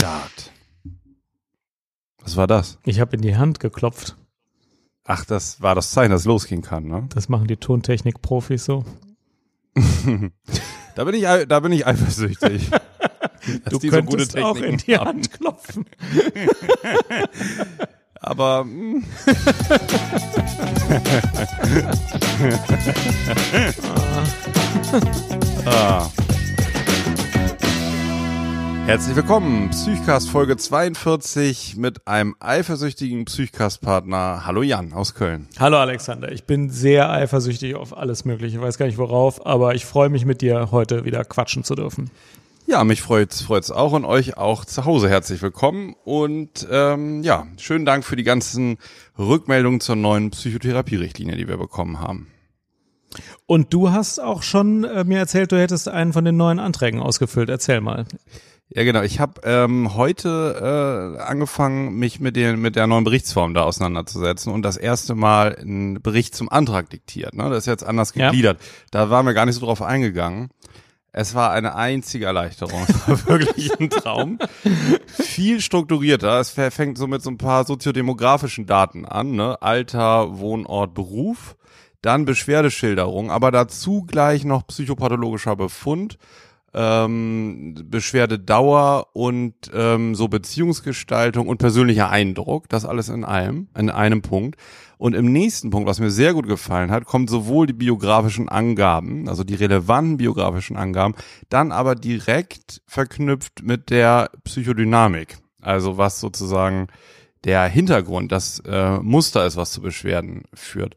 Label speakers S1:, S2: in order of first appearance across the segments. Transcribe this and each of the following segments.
S1: Start. Was war das?
S2: Ich habe in die Hand geklopft.
S1: Ach, das war das Zeichen, dass es losgehen kann, ne?
S2: Das machen die Tontechnik-Profis so.
S1: da bin ich, da bin ich eifersüchtig.
S2: du könntest so auch in die haben. Hand klopfen.
S1: Aber hm. ah. Herzlich willkommen, Psychcast Folge 42 mit einem eifersüchtigen Psychcast-Partner. Hallo Jan aus Köln.
S2: Hallo Alexander, ich bin sehr eifersüchtig auf alles Mögliche, ich weiß gar nicht worauf, aber ich freue mich mit dir heute wieder quatschen zu dürfen.
S1: Ja, mich freut's, freut's auch und euch auch zu Hause herzlich willkommen und ähm, ja, schönen Dank für die ganzen Rückmeldungen zur neuen Psychotherapie-Richtlinie, die wir bekommen haben.
S2: Und du hast auch schon äh, mir erzählt, du hättest einen von den neuen Anträgen ausgefüllt. Erzähl mal.
S1: Ja, genau. Ich habe ähm, heute äh, angefangen, mich mit, den, mit der neuen Berichtsform da auseinanderzusetzen und das erste Mal einen Bericht zum Antrag diktiert. Ne? Das ist jetzt anders gegliedert. Ja. Da waren wir gar nicht so drauf eingegangen. Es war eine einzige Erleichterung. Es war wirklich ein Traum. Viel strukturierter. Es fängt so mit so ein paar soziodemografischen Daten an. Ne? Alter, Wohnort, Beruf. Dann Beschwerdeschilderung, aber dazu gleich noch psychopathologischer Befund ähm, Beschwerdedauer und ähm, so Beziehungsgestaltung und persönlicher Eindruck, das alles in einem, in einem Punkt. Und im nächsten Punkt, was mir sehr gut gefallen hat, kommt sowohl die biografischen Angaben, also die relevanten biografischen Angaben, dann aber direkt verknüpft mit der Psychodynamik. Also was sozusagen der Hintergrund, das äh, Muster ist, was zu Beschwerden führt.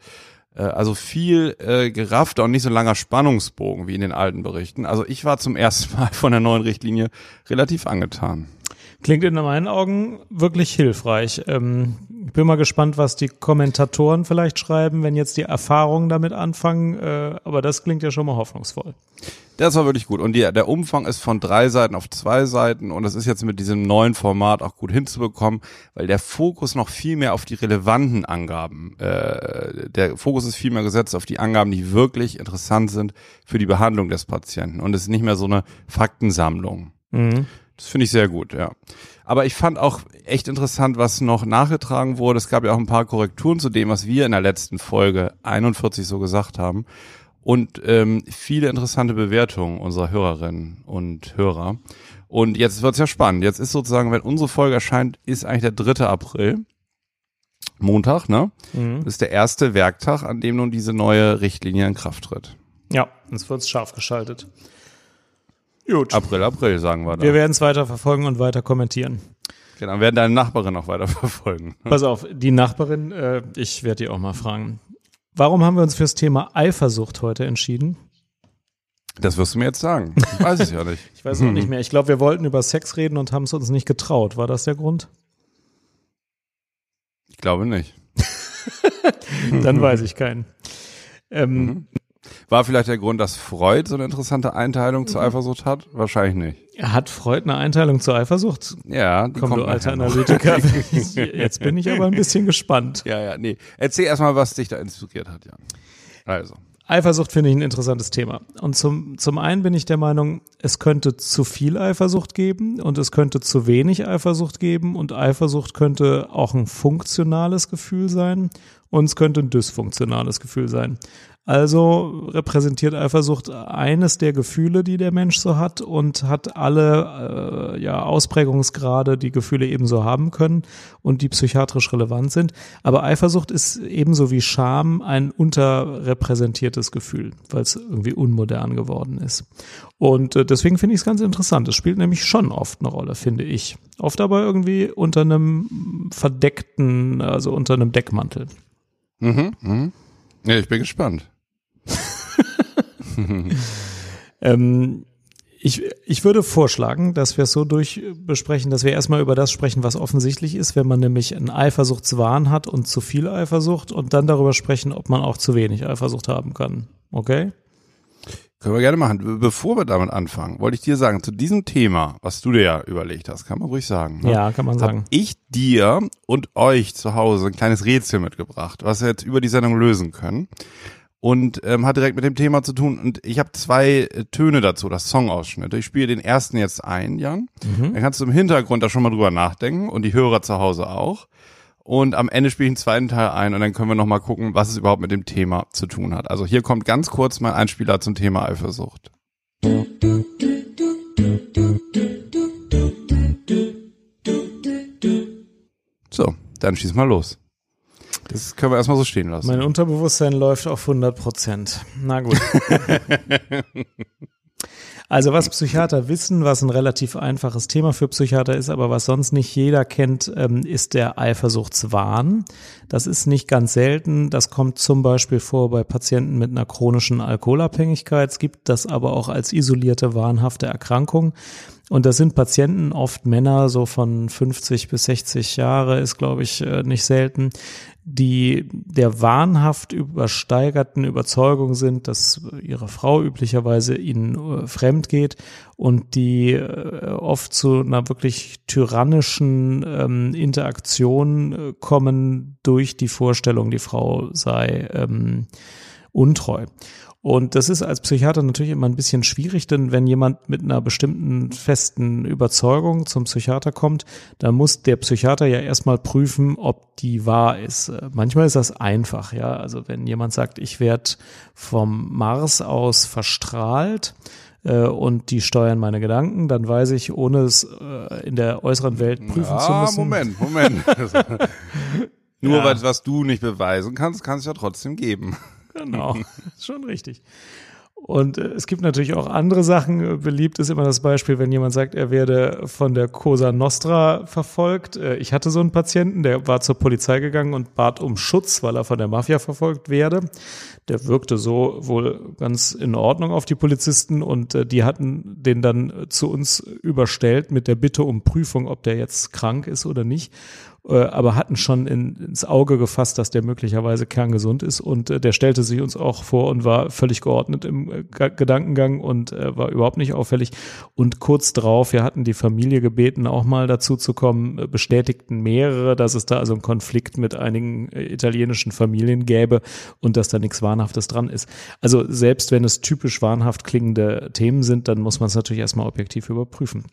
S1: Äh, also viel äh, geraffter und nicht so langer Spannungsbogen wie in den alten Berichten. Also ich war zum ersten Mal von der neuen Richtlinie relativ angetan.
S2: Klingt in meinen Augen wirklich hilfreich. Ähm, ich bin mal gespannt, was die Kommentatoren vielleicht schreiben, wenn jetzt die Erfahrungen damit anfangen. Äh, aber das klingt ja schon mal hoffnungsvoll.
S1: Das war wirklich gut. Und die, der Umfang ist von drei Seiten auf zwei Seiten. Und es ist jetzt mit diesem neuen Format auch gut hinzubekommen, weil der Fokus noch viel mehr auf die relevanten Angaben, äh, der Fokus ist viel mehr gesetzt auf die Angaben, die wirklich interessant sind für die Behandlung des Patienten. Und es ist nicht mehr so eine Faktensammlung. Mhm. Das finde ich sehr gut, ja. Aber ich fand auch echt interessant, was noch nachgetragen wurde. Es gab ja auch ein paar Korrekturen zu dem, was wir in der letzten Folge 41 so gesagt haben. Und ähm, viele interessante Bewertungen unserer Hörerinnen und Hörer. Und jetzt wird's ja spannend. Jetzt ist sozusagen, wenn unsere Folge erscheint, ist eigentlich der 3. April. Montag, ne? Mhm. Das ist der erste Werktag, an dem nun diese neue Richtlinie in Kraft tritt.
S2: Ja, jetzt wird's scharf geschaltet.
S1: Gut. April, April, sagen wir
S2: da. Wir werden es weiter verfolgen und weiter kommentieren.
S1: Genau, werden deine Nachbarin auch weiter verfolgen.
S2: Pass auf, die Nachbarin, äh, ich werde die auch mal fragen. Warum haben wir uns fürs Thema Eifersucht heute entschieden?
S1: Das wirst du mir jetzt sagen. Ich weiß es ja nicht.
S2: ich weiß auch nicht mehr. Ich glaube, wir wollten über Sex reden und haben es uns nicht getraut. War das der Grund?
S1: Ich glaube nicht.
S2: Dann weiß ich keinen. Ähm,
S1: mhm. War vielleicht der Grund, dass Freud so eine interessante Einteilung zur Eifersucht hat? Wahrscheinlich nicht.
S2: Hat Freud eine Einteilung zur Eifersucht?
S1: Ja,
S2: die Komm, du alter Analytiker. Jetzt bin ich aber ein bisschen gespannt.
S1: Ja, ja, nee. Erzähl erstmal, was dich da inspiriert hat, Jan. Also.
S2: Eifersucht finde ich ein interessantes Thema. Und zum, zum einen bin ich der Meinung, es könnte zu viel Eifersucht geben und es könnte zu wenig Eifersucht geben und Eifersucht könnte auch ein funktionales Gefühl sein und es könnte ein dysfunktionales Gefühl sein. Also repräsentiert Eifersucht eines der Gefühle, die der Mensch so hat und hat alle äh, ja, Ausprägungsgrade, die Gefühle ebenso haben können und die psychiatrisch relevant sind. Aber Eifersucht ist ebenso wie Scham ein unterrepräsentiertes Gefühl, weil es irgendwie unmodern geworden ist. Und äh, deswegen finde ich es ganz interessant. Es spielt nämlich schon oft eine Rolle, finde ich. Oft aber irgendwie unter einem verdeckten, also unter einem Deckmantel.
S1: Mhm, mhm. Ja, ich bin gespannt.
S2: ähm, ich, ich würde vorschlagen, dass wir es so durchbesprechen, dass wir erstmal über das sprechen, was offensichtlich ist, wenn man nämlich einen Eifersuchtswahn hat und zu viel Eifersucht und dann darüber sprechen, ob man auch zu wenig Eifersucht haben kann. Okay?
S1: Können wir gerne machen. Bevor wir damit anfangen, wollte ich dir sagen, zu diesem Thema, was du dir ja überlegt hast, kann man ruhig sagen.
S2: Ne? Ja, kann man sagen.
S1: Hab ich dir und euch zu Hause ein kleines Rätsel mitgebracht, was wir jetzt über die Sendung lösen können. Und ähm, hat direkt mit dem Thema zu tun. Und ich habe zwei äh, Töne dazu, das Songausschnitt. Ich spiele den ersten jetzt ein, Jan. Mhm. Dann kannst du im Hintergrund da schon mal drüber nachdenken und die Hörer zu Hause auch. Und am Ende spiele ich einen zweiten Teil ein und dann können wir nochmal gucken, was es überhaupt mit dem Thema zu tun hat. Also hier kommt ganz kurz mein Einspieler zum Thema Eifersucht. So, dann schieß mal los. Das können wir erstmal so stehen lassen.
S2: Mein Unterbewusstsein läuft auf 100 Prozent. Na gut. Also was Psychiater wissen, was ein relativ einfaches Thema für Psychiater ist, aber was sonst nicht jeder kennt, ähm, ist der Eifersuchtswahn. Das ist nicht ganz selten. Das kommt zum Beispiel vor bei Patienten mit einer chronischen Alkoholabhängigkeit. Es gibt das aber auch als isolierte wahnhafte Erkrankung. Und das sind Patienten, oft Männer, so von 50 bis 60 Jahre, ist, glaube ich, äh, nicht selten, die der wahnhaft übersteigerten Überzeugung sind, dass ihre Frau üblicherweise ihnen äh, fremd geht und die äh, oft zu einer wirklich tyrannischen ähm, Interaktion kommen durch die Vorstellung, die Frau sei ähm, untreu. Und das ist als Psychiater natürlich immer ein bisschen schwierig, denn wenn jemand mit einer bestimmten festen Überzeugung zum Psychiater kommt, dann muss der Psychiater ja erstmal prüfen, ob die wahr ist. Manchmal ist das einfach, ja. Also wenn jemand sagt, ich werde vom Mars aus verstrahlt, äh, und die steuern meine Gedanken, dann weiß ich, ohne es äh, in der äußeren Welt prüfen
S1: ja,
S2: zu müssen.
S1: Moment, Moment. Nur ja. weil was du nicht beweisen kannst, kann es ja trotzdem geben.
S2: Genau, schon richtig. Und äh, es gibt natürlich auch andere Sachen. Beliebt ist immer das Beispiel, wenn jemand sagt, er werde von der Cosa Nostra verfolgt. Äh, ich hatte so einen Patienten, der war zur Polizei gegangen und bat um Schutz, weil er von der Mafia verfolgt werde. Der wirkte so wohl ganz in Ordnung auf die Polizisten und äh, die hatten den dann zu uns überstellt mit der Bitte um Prüfung, ob der jetzt krank ist oder nicht. Äh, aber hatten schon in, ins Auge gefasst, dass der möglicherweise kerngesund ist und äh, der stellte sich uns auch vor und war völlig geordnet im äh, Gedankengang und äh, war überhaupt nicht auffällig. Und kurz drauf, wir hatten die Familie gebeten, auch mal dazu zu kommen, äh, bestätigten mehrere, dass es da also einen Konflikt mit einigen äh, italienischen Familien gäbe und dass da nichts Wahnhaftes dran ist. Also selbst wenn es typisch wahnhaft klingende Themen sind, dann muss man es natürlich erstmal objektiv überprüfen.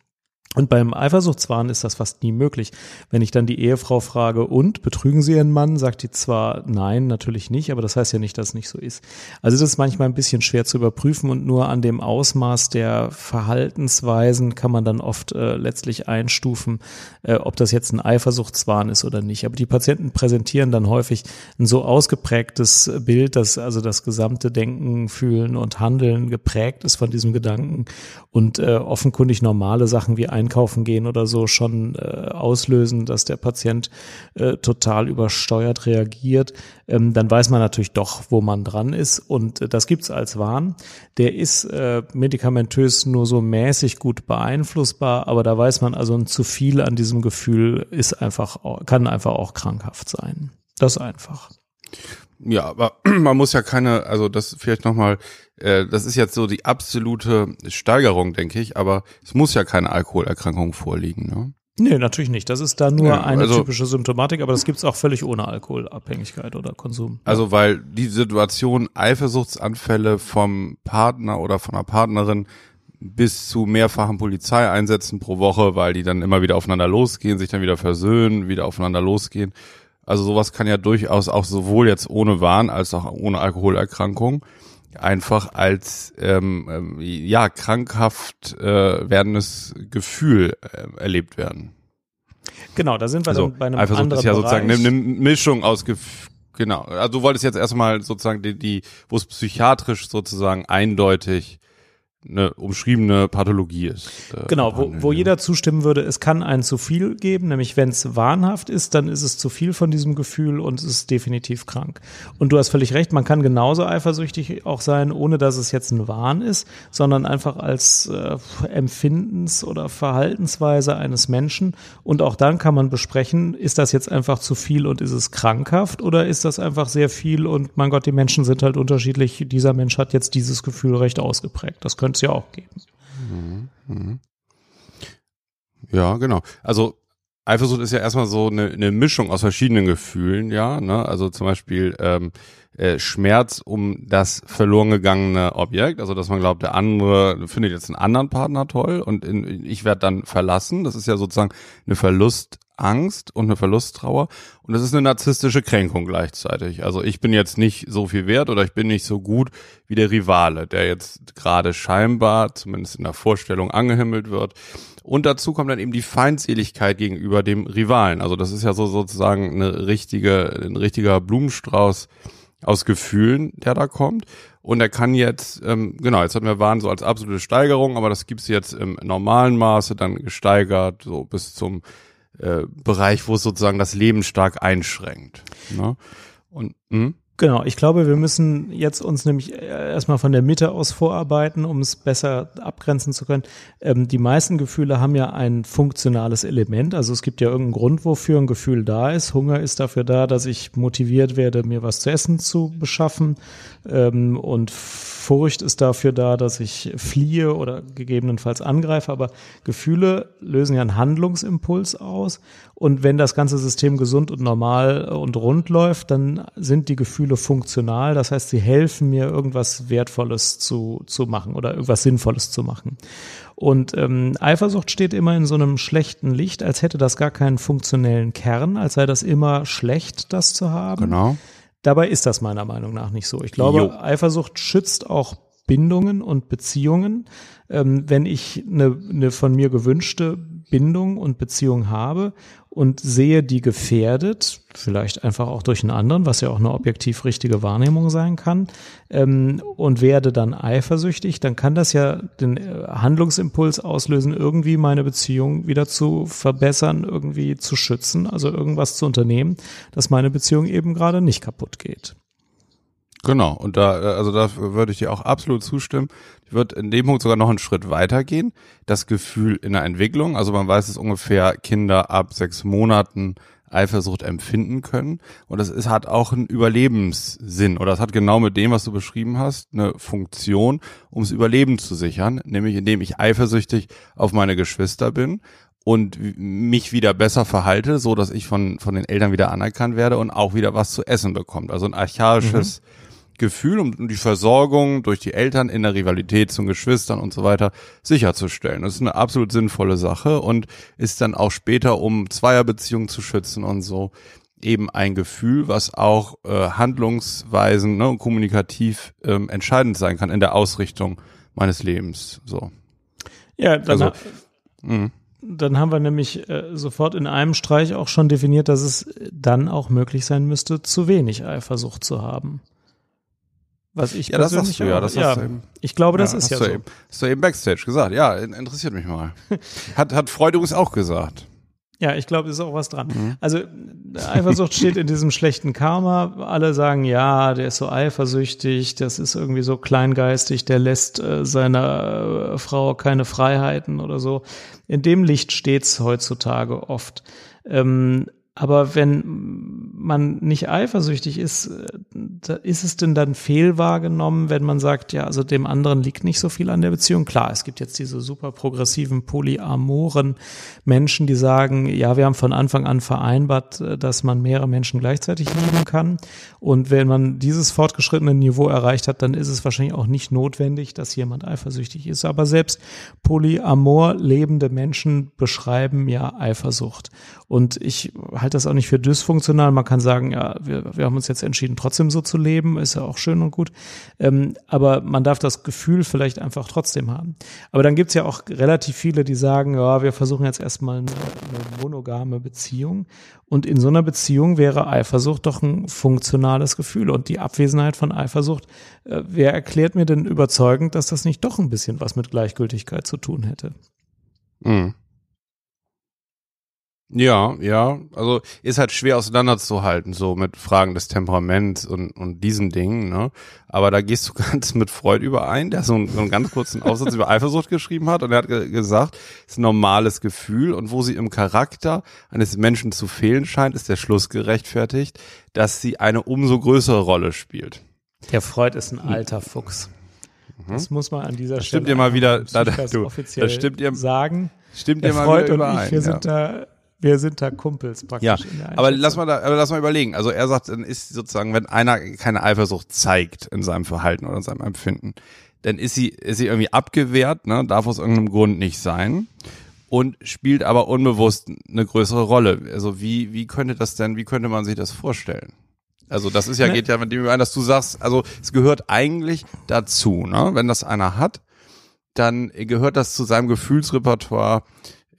S2: Und beim Eifersuchtswahn ist das fast nie möglich. Wenn ich dann die Ehefrau frage, und betrügen Sie Ihren Mann, sagt die zwar nein, natürlich nicht, aber das heißt ja nicht, dass es nicht so ist. Also das ist manchmal ein bisschen schwer zu überprüfen und nur an dem Ausmaß der Verhaltensweisen kann man dann oft äh, letztlich einstufen, äh, ob das jetzt ein Eifersuchtswahn ist oder nicht. Aber die Patienten präsentieren dann häufig ein so ausgeprägtes Bild, dass also das gesamte Denken, Fühlen und Handeln geprägt ist von diesem Gedanken und äh, offenkundig normale Sachen wie einkaufen gehen oder so schon äh, auslösen, dass der Patient äh, total übersteuert reagiert, ähm, dann weiß man natürlich doch, wo man dran ist. Und äh, das gibt's als Wahn. Der ist äh, medikamentös nur so mäßig gut beeinflussbar, aber da weiß man also zu viel an diesem Gefühl ist einfach, kann einfach auch krankhaft sein. Das einfach.
S1: Ja, aber man muss ja keine, also das vielleicht nochmal, äh, das ist jetzt so die absolute Steigerung, denke ich, aber es muss ja keine Alkoholerkrankung vorliegen, ne?
S2: Nee, natürlich nicht. Das ist da nur ja, eine also, typische Symptomatik, aber das gibt's auch völlig ohne Alkoholabhängigkeit oder Konsum.
S1: Also weil die Situation Eifersuchtsanfälle vom Partner oder von einer Partnerin bis zu mehrfachen Polizeieinsätzen pro Woche, weil die dann immer wieder aufeinander losgehen, sich dann wieder versöhnen, wieder aufeinander losgehen also sowas kann ja durchaus auch sowohl jetzt ohne Wahn als auch ohne Alkoholerkrankung einfach als ähm, ähm, ja krankhaft äh, werdendes Gefühl äh, erlebt werden.
S2: Genau, da sind wir also, dann bei einem Eifersucht anderen
S1: ist ja sozusagen eine, eine Mischung aus Gef genau. Also du wolltest jetzt erstmal sozusagen die, die wo es psychiatrisch sozusagen eindeutig eine umschriebene Pathologie ist.
S2: Äh, genau, wo, wo jeder zustimmen würde, es kann ein zu viel geben, nämlich wenn es wahnhaft ist, dann ist es zu viel von diesem Gefühl und es ist definitiv krank. Und du hast völlig recht, man kann genauso eifersüchtig auch sein, ohne dass es jetzt ein Wahn ist, sondern einfach als äh, Empfindens- oder Verhaltensweise eines Menschen. Und auch dann kann man besprechen, ist das jetzt einfach zu viel und ist es krankhaft oder ist das einfach sehr viel und mein Gott, die Menschen sind halt unterschiedlich. Dieser Mensch hat jetzt dieses Gefühl recht ausgeprägt. Das könnte es ja auch geben. Mhm.
S1: Ja, genau. Also Eifersucht ist ja erstmal so eine, eine Mischung aus verschiedenen Gefühlen, ja. Ne? Also zum Beispiel ähm, äh, Schmerz um das verloren gegangene Objekt, also dass man glaubt, der andere findet jetzt einen anderen Partner toll und in, ich werde dann verlassen. Das ist ja sozusagen eine Verlustangst und eine Verlusttrauer und das ist eine narzisstische Kränkung gleichzeitig. Also ich bin jetzt nicht so viel wert oder ich bin nicht so gut wie der Rivale, der jetzt gerade scheinbar, zumindest in der Vorstellung, angehimmelt wird. Und dazu kommt dann eben die Feindseligkeit gegenüber dem Rivalen. Also das ist ja so sozusagen eine richtige, ein richtiger Blumenstrauß aus Gefühlen, der da kommt. Und er kann jetzt, ähm, genau, jetzt hatten wir Waren so als absolute Steigerung, aber das gibt's jetzt im normalen Maße dann gesteigert, so bis zum äh, Bereich, wo es sozusagen das Leben stark einschränkt. Ne? Und mh?
S2: Genau, ich glaube, wir müssen jetzt uns nämlich äh, erstmal von der Mitte aus vorarbeiten, um es besser abgrenzen zu können. Ähm, die meisten Gefühle haben ja ein funktionales Element. Also es gibt ja irgendeinen Grund, wofür ein Gefühl da ist. Hunger ist dafür da, dass ich motiviert werde, mir was zu essen zu beschaffen. Ähm, und Furcht ist dafür da, dass ich fliehe oder gegebenenfalls angreife, aber Gefühle lösen ja einen Handlungsimpuls aus. Und wenn das ganze System gesund und normal und rund läuft, dann sind die Gefühle funktional. Das heißt, sie helfen mir, irgendwas Wertvolles zu, zu machen oder irgendwas Sinnvolles zu machen. Und ähm, Eifersucht steht immer in so einem schlechten Licht, als hätte das gar keinen funktionellen Kern, als sei das immer schlecht, das zu haben.
S1: Genau.
S2: Dabei ist das meiner Meinung nach nicht so. Ich glaube, jo. Eifersucht schützt auch Bindungen und Beziehungen. Ähm, wenn ich eine, eine von mir gewünschte Bindung und Beziehung habe und sehe die gefährdet, vielleicht einfach auch durch einen anderen, was ja auch eine objektiv richtige Wahrnehmung sein kann, ähm, und werde dann eifersüchtig, dann kann das ja den äh, Handlungsimpuls auslösen, irgendwie meine Beziehung wieder zu verbessern, irgendwie zu schützen, also irgendwas zu unternehmen, dass meine Beziehung eben gerade nicht kaputt geht.
S1: Genau, und da, äh, also da würde ich dir auch absolut zustimmen. Ich würde in dem Punkt sogar noch einen Schritt weitergehen. Das Gefühl in der Entwicklung, also man weiß, dass ungefähr Kinder ab sechs Monaten Eifersucht empfinden können. Und das ist, hat auch einen Überlebenssinn oder das hat genau mit dem, was du beschrieben hast, eine Funktion, ums Überleben zu sichern, nämlich indem ich eifersüchtig auf meine Geschwister bin und mich wieder besser verhalte, so dass ich von, von den Eltern wieder anerkannt werde und auch wieder was zu essen bekommt. Also ein archaisches mhm Gefühl, um, um die Versorgung durch die Eltern in der Rivalität zu Geschwistern und so weiter sicherzustellen. Das ist eine absolut sinnvolle Sache und ist dann auch später, um Zweierbeziehungen zu schützen und so, eben ein Gefühl, was auch äh, handlungsweisen ne, und kommunikativ ähm, entscheidend sein kann in der Ausrichtung meines Lebens. So.
S2: Ja, dann, also, mh. dann haben wir nämlich äh, sofort in einem Streich auch schon definiert, dass es dann auch möglich sein müsste, zu wenig Eifersucht zu haben. Was ich
S1: ja, das sagst du, ja, das ja,
S2: hast du eben. Ich glaube, das ja, ist ja so.
S1: Eben, hast du eben Backstage gesagt. Ja, interessiert mich mal. Hat, hat Freud übrigens auch gesagt.
S2: Ja, ich glaube, ist auch was dran. Mhm. Also Eifersucht steht in diesem schlechten Karma. Alle sagen, ja, der ist so eifersüchtig, das ist irgendwie so kleingeistig, der lässt äh, seiner äh, Frau keine Freiheiten oder so. In dem Licht steht's heutzutage oft. Ähm, aber wenn man nicht eifersüchtig ist, äh, ist es denn dann fehlwahrgenommen, wenn man sagt, ja, also dem anderen liegt nicht so viel an der Beziehung? Klar, es gibt jetzt diese super progressiven, polyamoren Menschen, die sagen, ja, wir haben von Anfang an vereinbart, äh, dass man mehrere Menschen gleichzeitig lieben kann. Und wenn man dieses fortgeschrittene Niveau erreicht hat, dann ist es wahrscheinlich auch nicht notwendig, dass jemand eifersüchtig ist. Aber selbst polyamor lebende Menschen beschreiben ja Eifersucht. Und ich halte das auch nicht für dysfunktional. Man kann sagen, ja, wir, wir haben uns jetzt entschieden, trotzdem so zu leben, ist ja auch schön und gut. Ähm, aber man darf das Gefühl vielleicht einfach trotzdem haben. Aber dann gibt's ja auch relativ viele, die sagen, ja, wir versuchen jetzt erstmal eine, eine monogame Beziehung. Und in so einer Beziehung wäre Eifersucht doch ein funktionales Gefühl. Und die Abwesenheit von Eifersucht, äh, wer erklärt mir denn überzeugend, dass das nicht doch ein bisschen was mit Gleichgültigkeit zu tun hätte?
S1: Mhm. Ja, ja, also ist halt schwer auseinanderzuhalten, so mit Fragen des Temperaments und, und diesen Dingen, ne? Aber da gehst du ganz mit Freud überein, der so einen, so einen ganz kurzen Aufsatz über Eifersucht geschrieben hat und er hat ge gesagt, es ist ein normales Gefühl und wo sie im Charakter eines Menschen zu fehlen scheint, ist der Schluss gerechtfertigt, dass sie eine umso größere Rolle spielt.
S2: Der Freud ist ein alter Fuchs. Mhm. Das muss man an dieser
S1: das
S2: Stelle
S1: stimmt dir mal wieder, da, du,
S2: offiziell
S1: das stimmt ihr,
S2: sagen.
S1: Stimmt dir mal Freud wieder überein,
S2: und ich, wir ja. sind da wir sind da Kumpels praktisch.
S1: Ja, aber lass mal da, aber lass mal überlegen. Also er sagt, dann ist sozusagen, wenn einer keine Eifersucht zeigt in seinem Verhalten oder in seinem Empfinden, dann ist sie, ist sie irgendwie abgewehrt, ne, darf aus irgendeinem Grund nicht sein und spielt aber unbewusst eine größere Rolle. Also wie, wie könnte das denn, wie könnte man sich das vorstellen? Also das ist ja, ne. geht ja mit dem überein, dass du sagst, also es gehört eigentlich dazu, ne? Wenn das einer hat, dann gehört das zu seinem Gefühlsrepertoire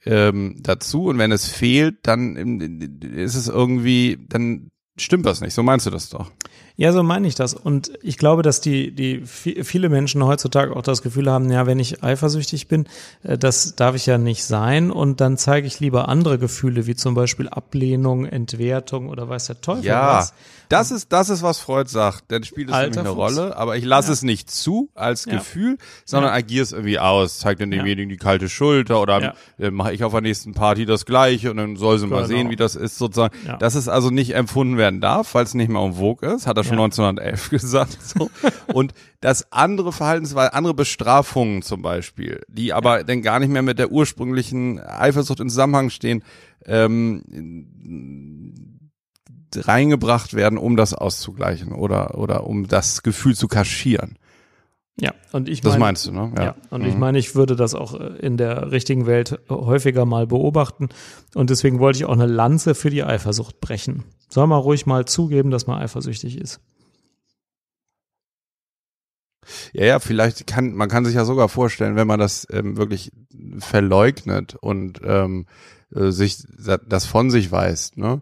S1: ähm, dazu. Und wenn es fehlt, dann ist es irgendwie, dann stimmt das nicht. So meinst du das doch?
S2: Ja, so meine ich das. Und ich glaube, dass die, die viele Menschen heutzutage auch das Gefühl haben, ja, wenn ich eifersüchtig bin, äh, das darf ich ja nicht sein. Und dann zeige ich lieber andere Gefühle, wie zum Beispiel Ablehnung, Entwertung oder weiß der Teufel
S1: ja, was. Das ist, das ist, was Freud sagt. Dann spielt es Alter eine Fuchs. Rolle, aber ich lasse ja. es nicht zu als ja. Gefühl, sondern ja. agiere es irgendwie aus. Zeig dann demjenigen die kalte Schulter oder äh, mache ich auf der nächsten Party das Gleiche und dann soll sie genau. mal sehen, wie das ist sozusagen. Dass es also nicht empfunden werden darf, weil es nicht mehr um Vogue ist, hat er schon 1911 gesagt. So. Und dass andere Verhaltensweisen, andere Bestrafungen zum Beispiel, die aber ja. dann gar nicht mehr mit der ursprünglichen Eifersucht in Zusammenhang stehen, ähm, reingebracht werden, um das auszugleichen oder, oder um das Gefühl zu kaschieren.
S2: Ja, und ich
S1: meine. Das meinst du, ne?
S2: Ja. ja und mhm. ich meine, ich würde das auch äh, in der richtigen Welt häufiger mal beobachten. Und deswegen wollte ich auch eine Lanze für die Eifersucht brechen. Soll man ruhig mal zugeben, dass man eifersüchtig ist.
S1: Ja, ja, vielleicht kann, man kann sich ja sogar vorstellen, wenn man das ähm, wirklich verleugnet und ähm, äh, sich das von sich weist, ne?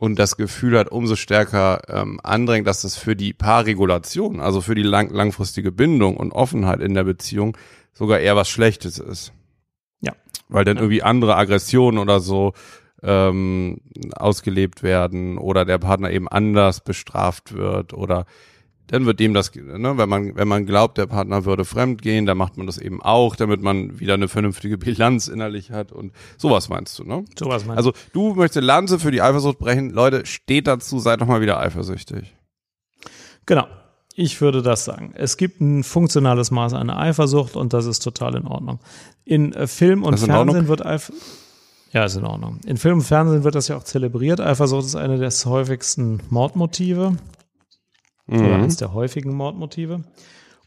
S1: Und das Gefühl hat, umso stärker ähm, andrängt, dass das für die Paarregulation, also für die lang langfristige Bindung und Offenheit in der Beziehung sogar eher was Schlechtes ist.
S2: Ja.
S1: Weil dann irgendwie andere Aggressionen oder so ähm, ausgelebt werden oder der Partner eben anders bestraft wird oder dann wird dem das, ne, wenn man, wenn man glaubt, der Partner würde fremd gehen, dann macht man das eben auch, damit man wieder eine vernünftige Bilanz innerlich hat und sowas meinst du, ne?
S2: Sowas meinst
S1: Also du möchtest Lanze für die Eifersucht brechen. Leute, steht dazu, seid doch mal wieder eifersüchtig.
S2: Genau. Ich würde das sagen. Es gibt ein funktionales Maß an Eifersucht und das ist total in Ordnung. In äh, Film und Fernsehen wird Eifersucht ja, ist in Ordnung. In Film und Fernsehen wird das ja auch zelebriert. Eifersucht ist eine der häufigsten Mordmotive mhm. oder eines der häufigen Mordmotive.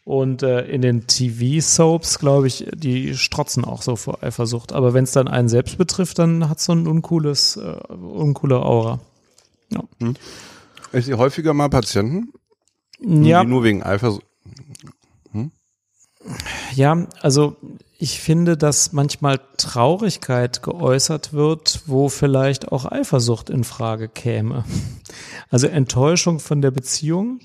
S2: Und äh, in den TV-Soaps, glaube ich, die strotzen auch so vor Eifersucht. Aber wenn es dann einen selbst betrifft, dann hat es so ein uncooles, äh, uncoole Aura. Ja.
S1: Hm. Ich sehe häufiger mal Patienten,
S2: ja.
S1: die nur wegen Eifersucht.
S2: Hm? Ja, also ich finde, dass manchmal Traurigkeit geäußert wird, wo vielleicht auch Eifersucht in Frage käme. Also Enttäuschung von der Beziehung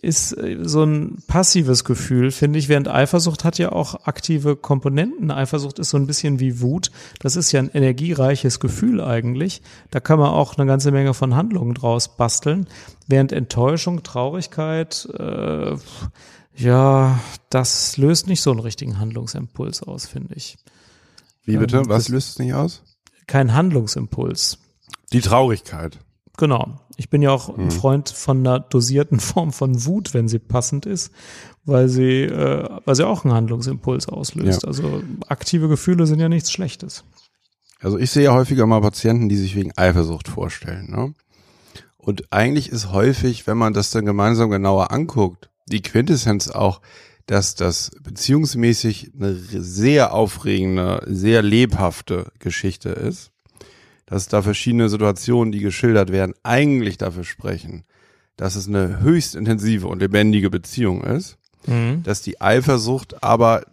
S2: ist äh, so ein passives Gefühl, finde ich, während Eifersucht hat ja auch aktive Komponenten. Eifersucht ist so ein bisschen wie Wut. Das ist ja ein energiereiches Gefühl eigentlich. Da kann man auch eine ganze Menge von Handlungen draus basteln. Während Enttäuschung, Traurigkeit, äh, ja, das löst nicht so einen richtigen Handlungsimpuls aus, finde ich.
S1: Wie bitte? Ähm, Was löst es nicht aus?
S2: Kein Handlungsimpuls.
S1: Die Traurigkeit.
S2: Genau. Ich bin ja auch ein hm. Freund von einer dosierten Form von Wut, wenn sie passend ist, weil sie, äh, weil sie auch einen Handlungsimpuls auslöst. Ja. Also aktive Gefühle sind ja nichts Schlechtes.
S1: Also ich sehe ja häufiger mal Patienten, die sich wegen Eifersucht vorstellen. Ne? Und eigentlich ist häufig, wenn man das dann gemeinsam genauer anguckt, die Quintessenz auch, dass das beziehungsmäßig eine sehr aufregende, sehr lebhafte Geschichte ist, dass da verschiedene Situationen, die geschildert werden, eigentlich dafür sprechen, dass es eine höchst intensive und lebendige Beziehung ist, mhm. dass die Eifersucht aber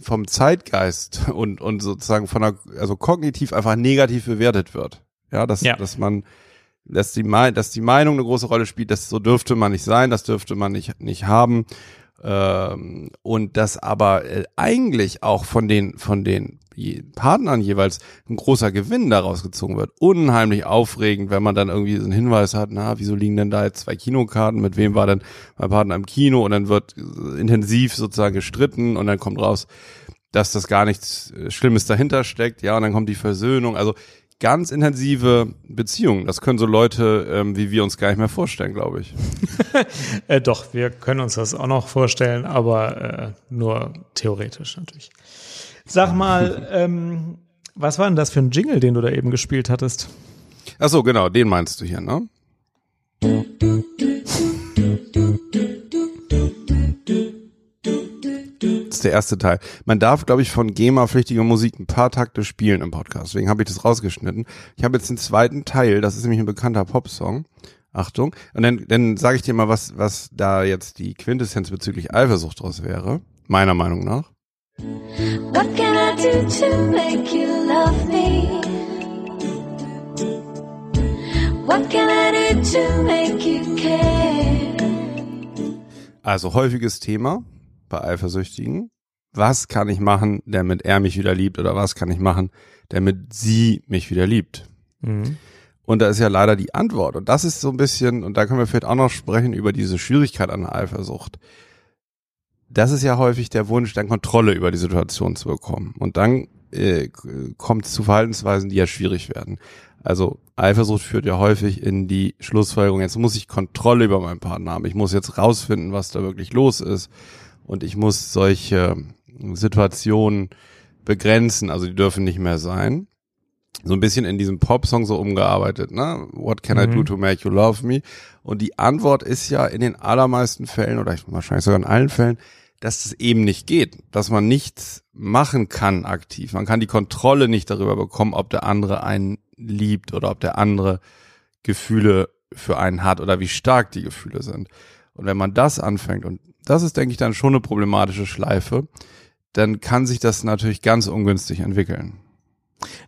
S1: vom Zeitgeist und, und sozusagen von der, also kognitiv einfach negativ bewertet wird. Ja, dass, ja. dass man dass die, dass die Meinung eine große Rolle spielt, dass so dürfte man nicht sein, das dürfte man nicht, nicht haben. Ähm, und dass aber äh, eigentlich auch von den, von den Partnern jeweils ein großer Gewinn daraus gezogen wird. Unheimlich aufregend, wenn man dann irgendwie so einen Hinweis hat, na, wieso liegen denn da jetzt zwei Kinokarten, mit wem war denn mein Partner im Kino und dann wird intensiv sozusagen gestritten und dann kommt raus, dass das gar nichts Schlimmes dahinter steckt, ja, und dann kommt die Versöhnung. Also ganz intensive Beziehungen. Das können so Leute ähm, wie wir uns gar nicht mehr vorstellen, glaube ich.
S2: äh, doch, wir können uns das auch noch vorstellen, aber äh, nur theoretisch natürlich. Sag mal, ähm, Was war denn das für ein Jingle, den du da eben gespielt hattest?
S1: Ach so, genau, den meinst du hier, ne? Ist der erste Teil. Man darf, glaube ich, von GEMA-pflichtiger Musik ein paar Takte spielen im Podcast. Deswegen habe ich das rausgeschnitten. Ich habe jetzt den zweiten Teil, das ist nämlich ein bekannter Popsong. Achtung. Und dann, dann sage ich dir mal, was, was da jetzt die Quintessenz bezüglich Eifersucht draus wäre. Meiner Meinung nach. What can I do to make you love me? What can I do to make you care? Also häufiges Thema bei Eifersüchtigen. Was kann ich machen, damit er mich wieder liebt oder was kann ich machen, damit sie mich wieder liebt? Mhm. Und da ist ja leider die Antwort. Und das ist so ein bisschen, und da können wir vielleicht auch noch sprechen über diese Schwierigkeit an der Eifersucht. Das ist ja häufig der Wunsch, dann Kontrolle über die Situation zu bekommen. Und dann äh, kommt es zu Verhaltensweisen, die ja schwierig werden. Also Eifersucht führt ja häufig in die Schlussfolgerung, jetzt muss ich Kontrolle über meinen Partner haben. Ich muss jetzt rausfinden, was da wirklich los ist. Und ich muss solche Situationen begrenzen. Also die dürfen nicht mehr sein so ein bisschen in diesem Pop-Song so umgearbeitet, ne? What can mhm. I do mhm. to make you love me? Und die Antwort ist ja in den allermeisten Fällen oder wahrscheinlich sogar in allen Fällen, dass es eben nicht geht, dass man nichts machen kann aktiv. Man kann die Kontrolle nicht darüber bekommen, ob der andere einen liebt oder ob der andere Gefühle für einen hat oder wie stark die Gefühle sind. Und wenn man das anfängt, und das ist, denke ich, dann schon eine problematische Schleife, dann kann sich das natürlich ganz ungünstig entwickeln.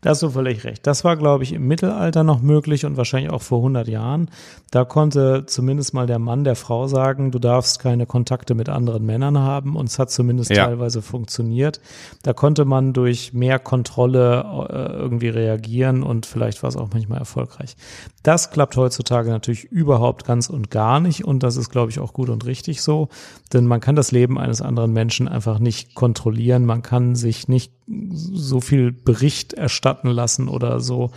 S2: Da hast du völlig recht. Das war, glaube ich, im Mittelalter noch möglich und wahrscheinlich auch vor 100 Jahren. Da konnte zumindest mal der Mann der Frau sagen, du darfst keine Kontakte mit anderen Männern haben und es hat zumindest ja. teilweise funktioniert. Da konnte man durch mehr Kontrolle äh, irgendwie reagieren und vielleicht war es auch manchmal erfolgreich. Das klappt heutzutage natürlich überhaupt ganz und gar nicht und das ist, glaube ich, auch gut und richtig so, denn man kann das Leben eines anderen Menschen einfach nicht kontrollieren. Man kann sich nicht so viel Bericht erstatten lassen oder so.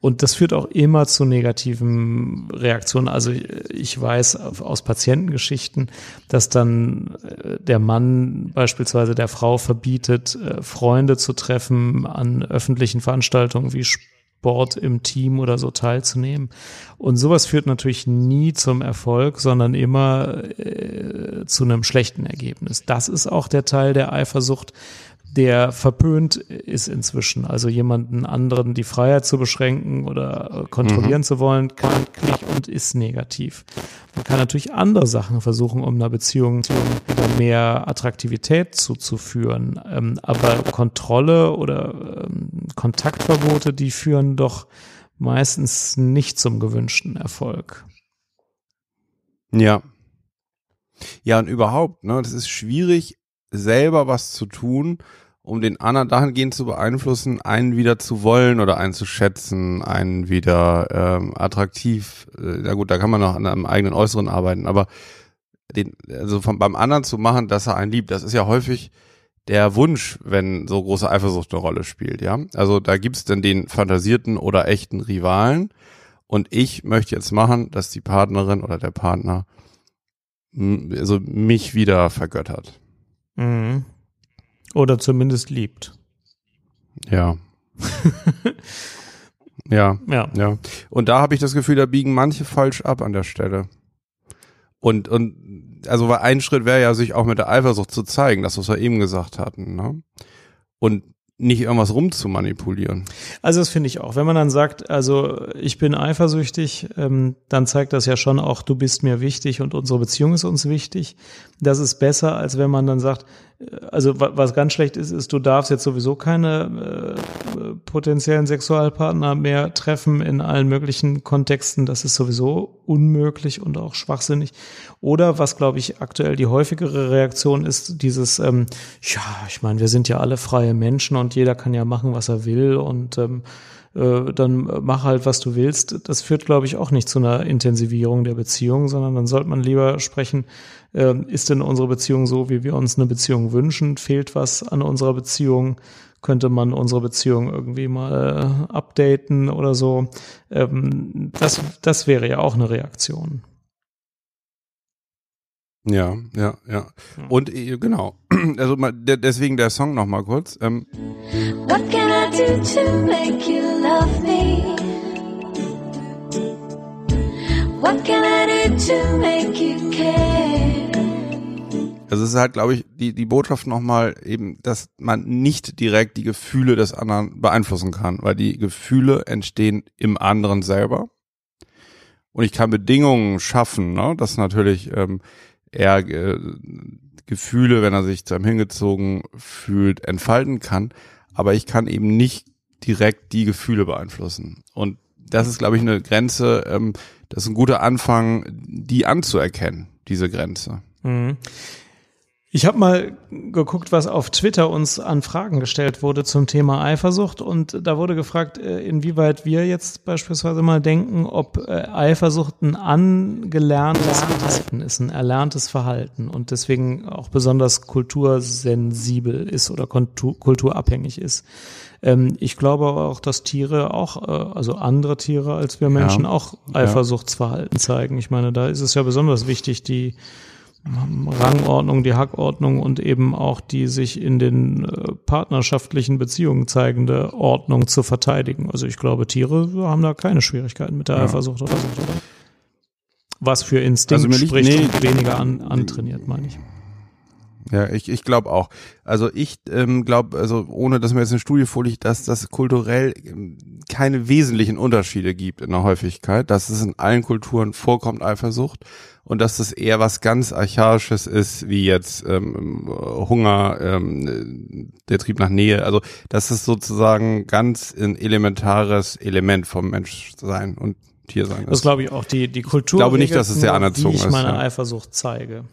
S2: Und das führt auch immer zu negativen Reaktionen. Also ich weiß aus Patientengeschichten, dass dann äh, der Mann beispielsweise der Frau verbietet, äh, Freunde zu treffen an öffentlichen Veranstaltungen wie Sport im Team oder so teilzunehmen. Und sowas führt natürlich nie zum Erfolg, sondern immer äh, zu einem schlechten Ergebnis. Das ist auch der Teil der Eifersucht, der verpönt ist inzwischen. Also jemanden anderen die Freiheit zu beschränken oder kontrollieren mhm. zu wollen, kann nicht und ist negativ. Man kann natürlich andere Sachen versuchen, um einer Beziehung wieder mehr Attraktivität zuzuführen. Ähm, aber Kontrolle oder ähm, Kontaktverbote, die führen doch meistens nicht zum gewünschten Erfolg.
S1: Ja. Ja, und überhaupt, ne, das ist schwierig, selber was zu tun, um den anderen dahingehend zu beeinflussen, einen wieder zu wollen oder einzuschätzen, einen wieder ähm, attraktiv. Äh, ja gut, da kann man noch an einem eigenen Äußeren arbeiten, aber den, also vom, beim anderen zu machen, dass er einen liebt, das ist ja häufig der Wunsch, wenn so große Eifersucht eine Rolle spielt, ja. Also da gibt's dann den fantasierten oder echten Rivalen und ich möchte jetzt machen, dass die Partnerin oder der Partner also mich wieder vergöttert.
S2: Mhm. Oder zumindest liebt.
S1: Ja. ja. Ja. Ja. Und da habe ich das Gefühl, da biegen manche falsch ab an der Stelle. Und, und, also weil ein Schritt wäre ja, sich auch mit der Eifersucht zu zeigen, das, was wir eben gesagt hatten, ne? Und nicht irgendwas rumzumanipulieren.
S2: Also das finde ich auch. Wenn man dann sagt, also ich bin eifersüchtig, ähm, dann zeigt das ja schon auch, du bist mir wichtig und unsere Beziehung ist uns wichtig. Das ist besser, als wenn man dann sagt, also was ganz schlecht ist, ist, du darfst jetzt sowieso keine äh, potenziellen Sexualpartner mehr treffen in allen möglichen Kontexten. Das ist sowieso unmöglich und auch schwachsinnig. Oder was, glaube ich, aktuell die häufigere Reaktion ist, dieses, ähm, ja, ich meine, wir sind ja alle freie Menschen und jeder kann ja machen, was er will und ähm, äh, dann mach halt, was du willst. Das führt, glaube ich, auch nicht zu einer Intensivierung der Beziehung, sondern dann sollte man lieber sprechen, äh, ist denn unsere Beziehung so, wie wir uns eine Beziehung wünschen? Fehlt was an unserer Beziehung? Könnte man unsere Beziehung irgendwie mal äh, updaten oder so? Ähm, das, das wäre ja auch eine Reaktion.
S1: Ja, ja, ja. Und äh, genau, also mal, deswegen der Song noch mal kurz. Ähm. What can I do to make you love me? What can I do to make you care? Also es ist halt, glaube ich, die, die Botschaft nochmal eben, dass man nicht direkt die Gefühle des anderen beeinflussen kann, weil die Gefühle entstehen im anderen selber. Und ich kann Bedingungen schaffen, ne, dass natürlich ähm, er äh, Gefühle, wenn er sich zu einem hingezogen fühlt, entfalten kann. Aber ich kann eben nicht direkt die Gefühle beeinflussen. Und das ist, glaube ich, eine Grenze, ähm, das ist ein guter Anfang, die anzuerkennen, diese Grenze.
S2: Mhm. Ich habe mal geguckt, was auf Twitter uns an Fragen gestellt wurde zum Thema Eifersucht und da wurde gefragt, äh, inwieweit wir jetzt beispielsweise mal denken, ob äh, Eifersucht ein angelerntes Verhalten ist, ein erlerntes Verhalten und deswegen auch besonders kultursensibel ist oder kulturabhängig ist. Ähm, ich glaube aber auch, dass Tiere auch, äh, also andere Tiere als wir Menschen ja. auch Eifersuchtsverhalten zeigen. Ich meine, da ist es ja besonders wichtig, die Rangordnung, die Hackordnung und eben auch die sich in den äh, partnerschaftlichen Beziehungen zeigende Ordnung zu verteidigen. Also ich glaube, Tiere haben da keine Schwierigkeiten mit der ja. Eifersucht oder so. Was für Instinkt also spricht nee, und weniger an, antrainiert, meine ich.
S1: Ja, ich, ich glaube auch. Also ich ähm, glaube, also ohne dass mir jetzt eine Studie vorliegt, dass das kulturell ähm, keine wesentlichen Unterschiede gibt in der Häufigkeit, dass es in allen Kulturen vorkommt, Eifersucht und dass das eher was ganz Archaisches ist, wie jetzt ähm, Hunger, ähm, der Trieb nach Nähe. Also das ist sozusagen ganz ein elementares Element vom Menschsein und Tiersein.
S2: Das glaube ich auch. Die, die Kultur.
S1: Ich glaube nicht, dass es sehr anerzogen ist.
S2: Wie ich meine ja. Eifersucht zeige.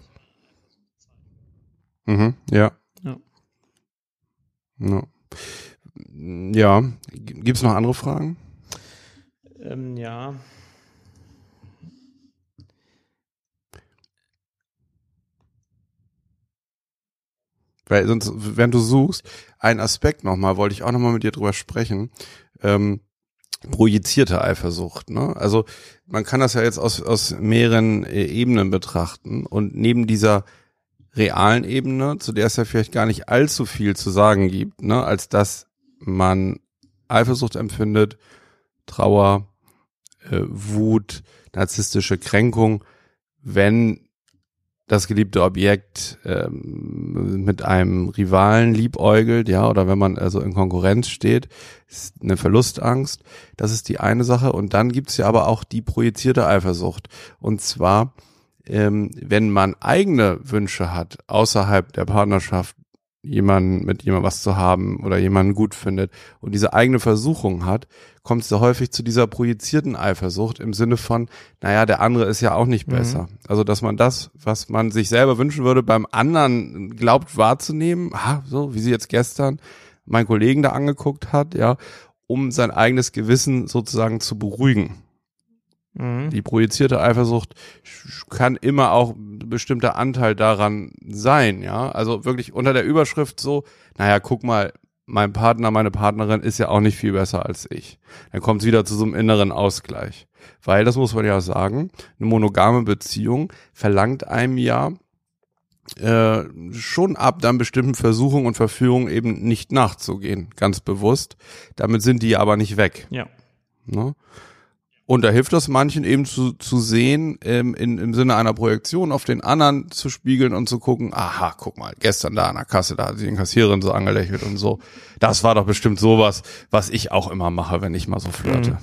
S1: Mhm, ja. Ja. Ja. ja. Gibt es noch andere Fragen?
S2: Ähm, ja.
S1: Weil sonst, wenn du suchst, ein Aspekt nochmal, wollte ich auch nochmal mit dir drüber sprechen. Ähm, projizierte Eifersucht. Ne? Also man kann das ja jetzt aus, aus mehreren äh, Ebenen betrachten und neben dieser realen Ebene, zu der es ja vielleicht gar nicht allzu viel zu sagen gibt, ne, als dass man Eifersucht empfindet, Trauer, äh, Wut, narzisstische Kränkung, wenn das geliebte Objekt ähm, mit einem Rivalen liebäugelt, ja, oder wenn man also in Konkurrenz steht, ist eine Verlustangst. Das ist die eine Sache. Und dann gibt's ja aber auch die projizierte Eifersucht. Und zwar, ähm, wenn man eigene Wünsche hat, außerhalb der Partnerschaft, jemanden mit jemandem was zu haben oder jemanden gut findet und diese eigene Versuchung hat, kommt es da häufig zu dieser projizierten Eifersucht im Sinne von, naja, der andere ist ja auch nicht mhm. besser. Mhm. Also, dass man das, was man sich selber wünschen würde, beim anderen glaubt wahrzunehmen, ah, so wie sie jetzt gestern meinen Kollegen da angeguckt hat, ja, um sein eigenes Gewissen sozusagen zu beruhigen. Mhm. Die projizierte Eifersucht kann immer auch ein bestimmter Anteil daran sein, ja. Also wirklich unter der Überschrift so, naja, guck mal, mein Partner, meine Partnerin ist ja auch nicht viel besser als ich. Dann kommt es wieder zu so einem inneren Ausgleich. Weil, das muss man ja sagen, eine monogame Beziehung verlangt einem ja äh, schon ab dann bestimmten Versuchungen und Verführungen eben nicht nachzugehen, ganz bewusst. Damit sind die aber nicht weg.
S2: Ja.
S1: Ne? Und da hilft das manchen eben zu, zu sehen, ähm, in, im Sinne einer Projektion auf den anderen zu spiegeln und zu gucken, aha, guck mal, gestern da an der Kasse, da hat sie den Kassiererin so angelächelt und so. Das war doch bestimmt sowas, was ich auch immer mache, wenn ich mal so flirte. Mhm.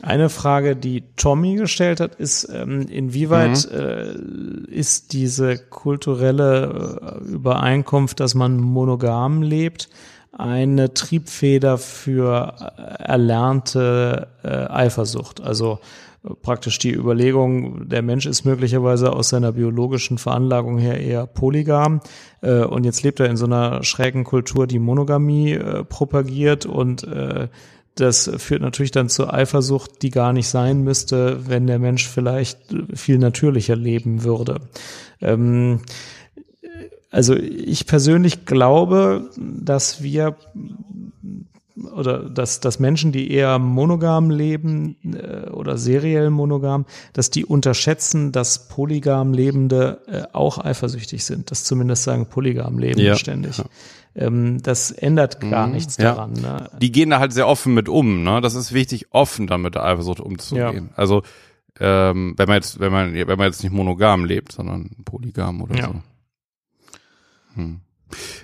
S2: Eine Frage, die Tommy gestellt hat, ist, ähm, inwieweit mhm. äh, ist diese kulturelle äh, Übereinkunft, dass man monogam lebt, eine Triebfeder für äh, erlernte äh, Eifersucht. Also äh, praktisch die Überlegung, der Mensch ist möglicherweise aus seiner biologischen Veranlagung her eher polygam äh, und jetzt lebt er in so einer schrägen Kultur, die Monogamie äh, propagiert und äh, das führt natürlich dann zur Eifersucht, die gar nicht sein müsste, wenn der Mensch vielleicht viel natürlicher leben würde. Ähm, also ich persönlich glaube, dass wir oder dass, dass Menschen, die eher monogam leben äh, oder seriell monogam, dass die unterschätzen, dass polygam Lebende äh, auch eifersüchtig sind. Das zumindest sagen polygam Leben ja. ständig. Ja. Ähm, das ändert gar mhm, nichts ja. daran. Ne?
S1: Die gehen da halt sehr offen mit um. Ne? Das ist wichtig, offen damit mit der Eifersucht umzugehen. Also ähm, wenn man jetzt, wenn man, wenn man jetzt nicht monogam lebt, sondern polygam oder so. Hm.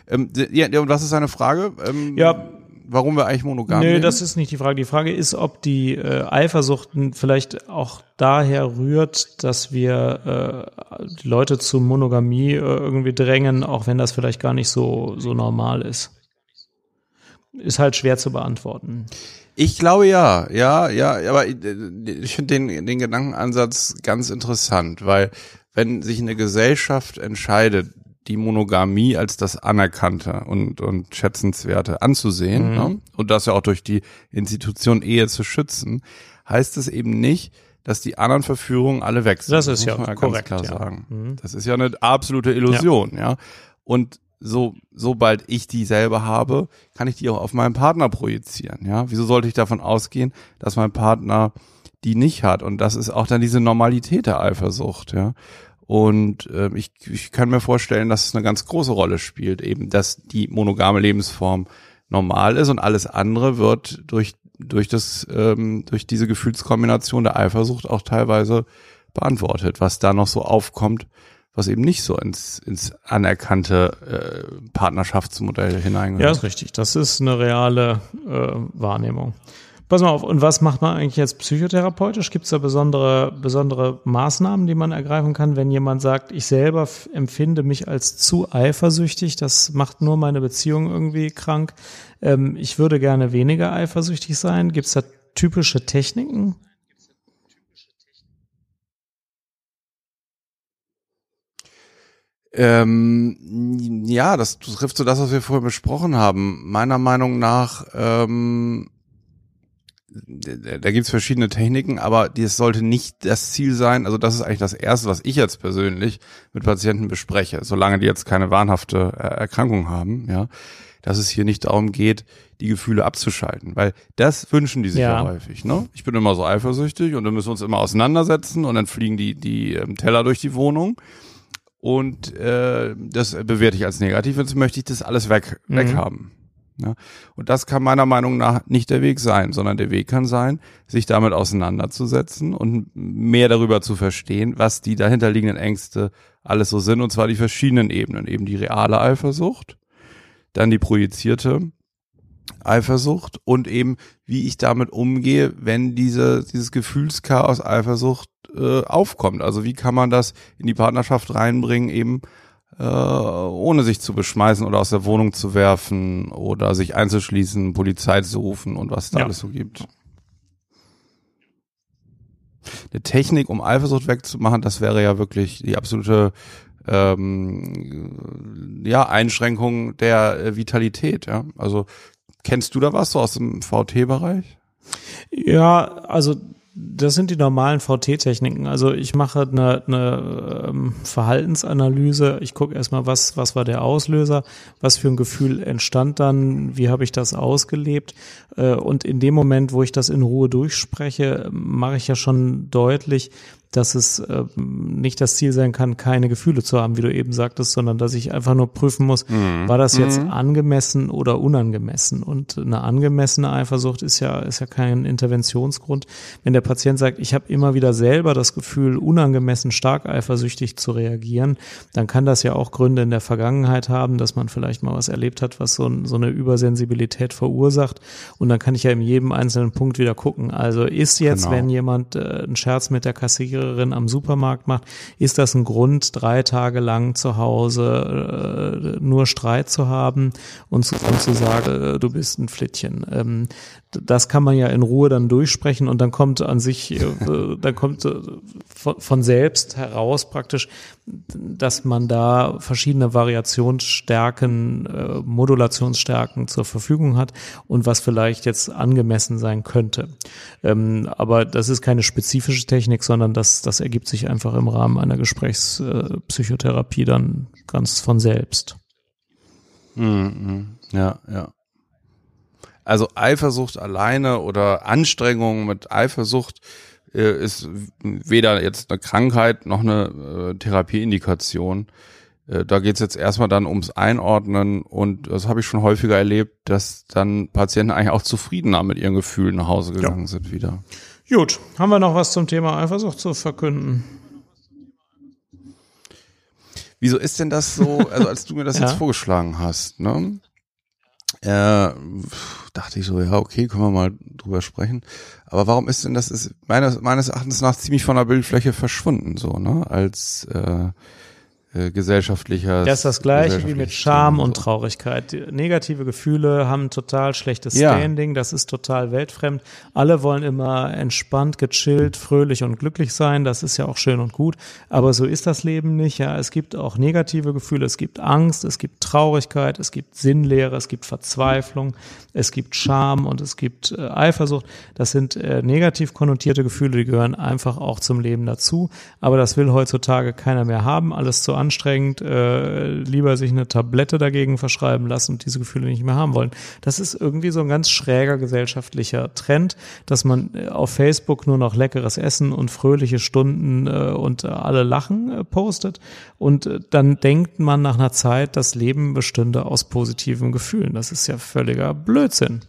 S1: Ähm, ja, und was ist seine Frage? Ähm,
S2: ja,
S1: warum wir eigentlich monogam
S2: Nee, das ist nicht die Frage. Die Frage ist, ob die äh, Eifersucht vielleicht auch daher rührt, dass wir äh, die Leute zu Monogamie äh, irgendwie drängen, auch wenn das vielleicht gar nicht so, so normal ist. Ist halt schwer zu beantworten.
S1: Ich glaube ja, ja, ja, aber ich finde den, den Gedankenansatz ganz interessant, weil wenn sich eine Gesellschaft entscheidet, die Monogamie als das Anerkannte und, und Schätzenswerte anzusehen mhm. ne? und das ja auch durch die Institution Ehe zu schützen, heißt es eben nicht, dass die anderen Verführungen alle weg sind.
S2: Das ist ja ganz korrekt,
S1: klar ja. sagen. Mhm. Das ist ja eine absolute Illusion, ja. ja. Und so, sobald ich die selber habe, kann ich die auch auf meinen Partner projizieren, ja. Wieso sollte ich davon ausgehen, dass mein Partner die nicht hat? Und das ist auch dann diese Normalität der Eifersucht, ja. Und äh, ich, ich kann mir vorstellen, dass es eine ganz große Rolle spielt, eben, dass die monogame Lebensform normal ist und alles andere wird durch durch das ähm, durch diese Gefühlskombination der Eifersucht auch teilweise beantwortet, was da noch so aufkommt, was eben nicht so ins ins anerkannte äh, Partnerschaftsmodell hineingeht.
S2: Ja, ist richtig. Das ist eine reale äh, Wahrnehmung. Pass mal auf, und was macht man eigentlich jetzt psychotherapeutisch? Gibt es da besondere, besondere Maßnahmen, die man ergreifen kann, wenn jemand sagt, ich selber empfinde mich als zu eifersüchtig, das macht nur meine Beziehung irgendwie krank. Ähm, ich würde gerne weniger eifersüchtig sein. Gibt es da typische Techniken?
S1: Ähm, ja, das trifft so das, was wir vorhin besprochen haben. Meiner Meinung nach ähm, da gibt's verschiedene Techniken, aber das sollte nicht das Ziel sein. Also das ist eigentlich das Erste, was ich jetzt persönlich mit Patienten bespreche, solange die jetzt keine wahnhafte äh, Erkrankung haben, ja, dass es hier nicht darum geht, die Gefühle abzuschalten, weil das wünschen die sich ja, ja häufig. Ne? Ich bin immer so eifersüchtig und dann müssen wir uns immer auseinandersetzen und dann fliegen die die ähm, Teller durch die Wohnung und äh, das bewerte ich als negativ. Jetzt möchte ich das alles weg mhm. weghaben. Ja, und das kann meiner Meinung nach nicht der Weg sein, sondern der Weg kann sein, sich damit auseinanderzusetzen und mehr darüber zu verstehen, was die dahinterliegenden Ängste alles so sind, und zwar die verschiedenen Ebenen, eben die reale Eifersucht, dann die projizierte Eifersucht und eben, wie ich damit umgehe, wenn diese, dieses Gefühlschaos Eifersucht äh, aufkommt. Also wie kann man das in die Partnerschaft reinbringen, eben äh, ohne sich zu beschmeißen oder aus der Wohnung zu werfen oder sich einzuschließen, Polizei zu rufen und was da ja. alles so gibt. Eine Technik, um Eifersucht wegzumachen, das wäre ja wirklich die absolute ähm, ja, Einschränkung der Vitalität. Ja? Also kennst du da was so aus dem VT-Bereich?
S2: Ja, also das sind die normalen VT-Techniken. Also ich mache eine, eine ähm, Verhaltensanalyse. Ich gucke erstmal, was, was war der Auslöser, was für ein Gefühl entstand dann, wie habe ich das ausgelebt. Äh, und in dem Moment, wo ich das in Ruhe durchspreche, mache ich ja schon deutlich, dass es äh, nicht das Ziel sein kann, keine Gefühle zu haben, wie du eben sagtest, sondern dass ich einfach nur prüfen muss, mhm. war das jetzt mhm. angemessen oder unangemessen? Und eine angemessene Eifersucht ist ja ist ja kein Interventionsgrund. Wenn der Patient sagt, ich habe immer wieder selber das Gefühl, unangemessen stark eifersüchtig zu reagieren, dann kann das ja auch Gründe in der Vergangenheit haben, dass man vielleicht mal was erlebt hat, was so, so eine Übersensibilität verursacht. Und dann kann ich ja in jedem einzelnen Punkt wieder gucken. Also ist jetzt, genau. wenn jemand äh, einen Scherz mit der Kassiererin Kassiererin am Supermarkt macht, ist das ein Grund, drei Tage lang zu Hause äh, nur Streit zu haben und zu, und zu sagen, äh, du bist ein Flittchen. Ähm, das kann man ja in Ruhe dann durchsprechen und dann kommt an sich, äh, dann kommt äh, von, von selbst heraus praktisch, dass man da verschiedene Variationsstärken, äh, Modulationsstärken zur Verfügung hat und was vielleicht jetzt angemessen sein könnte. Ähm, aber das ist keine spezifische Technik, sondern das, das ergibt sich einfach im Rahmen einer Gesprächspsychotherapie dann ganz von selbst.
S1: Mhm, ja, ja. Also Eifersucht alleine oder Anstrengung mit Eifersucht äh, ist weder jetzt eine Krankheit noch eine äh, Therapieindikation. Äh, da geht's jetzt erstmal dann ums Einordnen und das habe ich schon häufiger erlebt, dass dann Patienten eigentlich auch zufriedener mit ihren Gefühlen nach Hause gegangen ja. sind wieder.
S2: Gut, haben wir noch was zum Thema Eifersucht zu verkünden?
S1: Wieso ist denn das so, also als du mir das ja. jetzt vorgeschlagen hast, ne? Äh, dachte ich so, ja, okay, können wir mal drüber sprechen. Aber warum ist denn das, ist meines, meines Erachtens nach ziemlich von der Bildfläche verschwunden, so, ne? Als äh, äh, gesellschaftlicher.
S2: Das ist das gleiche wie mit Scham und Traurigkeit. Negative Gefühle haben total schlechtes Standing, ja. das ist total weltfremd. Alle wollen immer entspannt, gechillt, fröhlich und glücklich sein, das ist ja auch schön und gut, aber so ist das Leben nicht. Ja, es gibt auch negative Gefühle, es gibt Angst, es gibt Traurigkeit, es gibt Sinnlehre, es gibt Verzweiflung, es gibt Scham und es gibt äh, Eifersucht. Das sind äh, negativ konnotierte Gefühle, die gehören einfach auch zum Leben dazu, aber das will heutzutage keiner mehr haben, alles zu anstrengend, äh, lieber sich eine Tablette dagegen verschreiben lassen und diese Gefühle nicht mehr haben wollen. Das ist irgendwie so ein ganz schräger gesellschaftlicher Trend, dass man äh, auf Facebook nur noch leckeres Essen und fröhliche Stunden äh, und alle lachen äh, postet und äh, dann denkt man nach einer Zeit, das Leben bestünde aus positiven Gefühlen. Das ist ja völliger Blödsinn.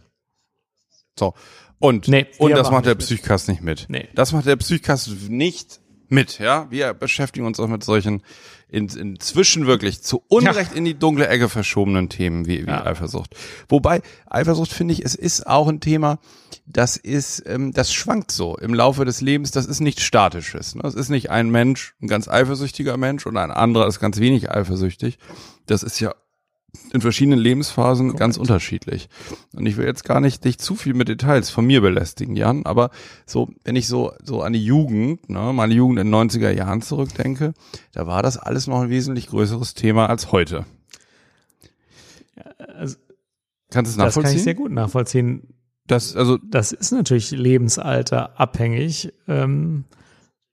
S1: So. Und, nee, und das macht der Psychkast nicht mit. Nee. Das macht der Psychkast nicht mit, ja. Wir beschäftigen uns auch mit solchen in, inzwischen wirklich zu Unrecht ja. in die dunkle Ecke verschobenen Themen wie, wie ja. Eifersucht. Wobei Eifersucht finde ich, es ist auch ein Thema, das ist, ähm, das schwankt so im Laufe des Lebens. Das ist nichts Statisches. Ne? Es ist nicht ein Mensch, ein ganz eifersüchtiger Mensch und ein anderer ist ganz wenig eifersüchtig. Das ist ja in verschiedenen Lebensphasen Correct. ganz unterschiedlich. Und ich will jetzt gar nicht dich zu viel mit Details von mir belästigen, Jan, aber so, wenn ich so, so an die Jugend, ne, meine Jugend in den 90er Jahren zurückdenke, da war das alles noch ein wesentlich größeres Thema als heute.
S2: also, Kannst du es nachvollziehen? Das kann ich sehr gut nachvollziehen. Das, also, das ist natürlich Lebensalter abhängig, ähm,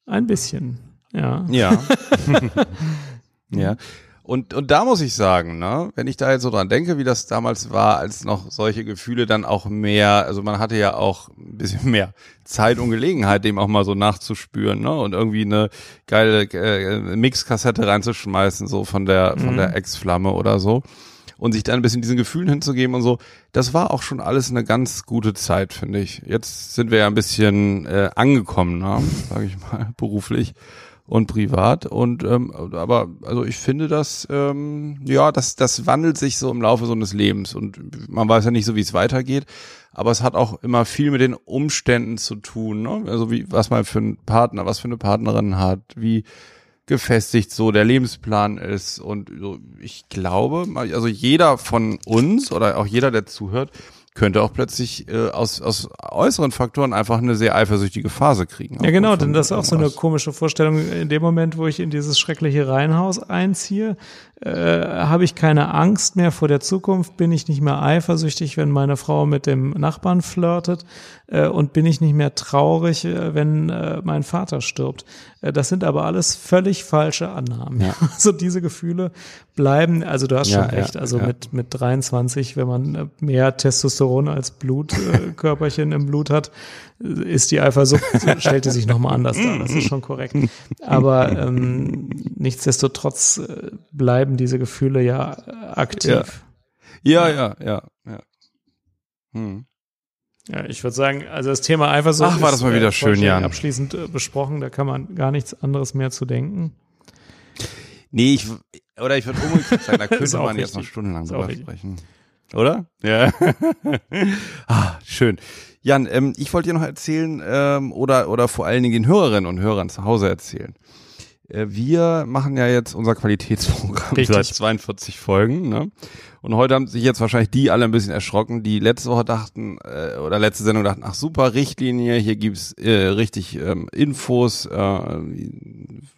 S2: ein bisschen, ja.
S1: Ja. ja. Und, und da muss ich sagen, ne, wenn ich da jetzt so dran denke, wie das damals war, als noch solche Gefühle dann auch mehr, also man hatte ja auch ein bisschen mehr Zeit und Gelegenheit, dem auch mal so nachzuspüren, ne, und irgendwie eine geile äh, Mixkassette reinzuschmeißen, so von der, von mhm. der Ex-Flamme oder so. Und sich dann ein bisschen diesen Gefühlen hinzugeben und so. Das war auch schon alles eine ganz gute Zeit, finde ich. Jetzt sind wir ja ein bisschen äh, angekommen, ne, sage ich mal, beruflich und privat. Und ähm, aber also ich finde das ähm, ja, das das wandelt sich so im Laufe so eines Lebens und man weiß ja nicht so, wie es weitergeht. Aber es hat auch immer viel mit den Umständen zu tun, ne? Also wie was man für einen Partner, was für eine Partnerin hat, wie gefestigt so der Lebensplan ist und so, ich glaube, also jeder von uns oder auch jeder, der zuhört, könnte auch plötzlich äh, aus, aus äußeren Faktoren einfach eine sehr eifersüchtige Phase kriegen.
S2: Ja, genau, denn das ist auch so eine komische Vorstellung. In dem Moment, wo ich in dieses schreckliche Reihenhaus einziehe, äh, habe ich keine Angst mehr vor der Zukunft, bin ich nicht mehr eifersüchtig, wenn meine Frau mit dem Nachbarn flirtet äh, und bin ich nicht mehr traurig, äh, wenn äh, mein Vater stirbt. Äh, das sind aber alles völlig falsche Annahmen. Ja. Also diese Gefühle bleiben, also du hast ja, schon recht, also ja. mit, mit 23, wenn man äh, mehr Testosteron als Blutkörperchen im Blut hat, ist die Eifersucht, stellte sich nochmal anders dar. Das ist schon korrekt. Aber ähm, nichtsdestotrotz äh, bleiben diese Gefühle ja aktiv.
S1: Ja, ja, ja, ja.
S2: Hm. Ja, ich würde sagen, also das Thema Eifersucht
S1: Ach, war das mal wieder schön, Jan.
S2: abschließend besprochen, da kann man gar nichts anderes mehr zu denken.
S1: Nee, ich, oder ich würde umgekehrt sagen, da könnte man jetzt noch stundenlang drüber sprechen. Oder? Ja. ah, schön. Jan, ähm, ich wollte dir noch erzählen, ähm, oder, oder vor allen Dingen den Hörerinnen und Hörern zu Hause erzählen. Äh, wir machen ja jetzt unser Qualitätsprogramm Richtig. seit 42 Folgen. Ne? Und heute haben sich jetzt wahrscheinlich die alle ein bisschen erschrocken, die letzte Woche dachten, äh, oder letzte Sendung dachten, ach super, Richtlinie, hier gibt's äh, richtig ähm, Infos, äh,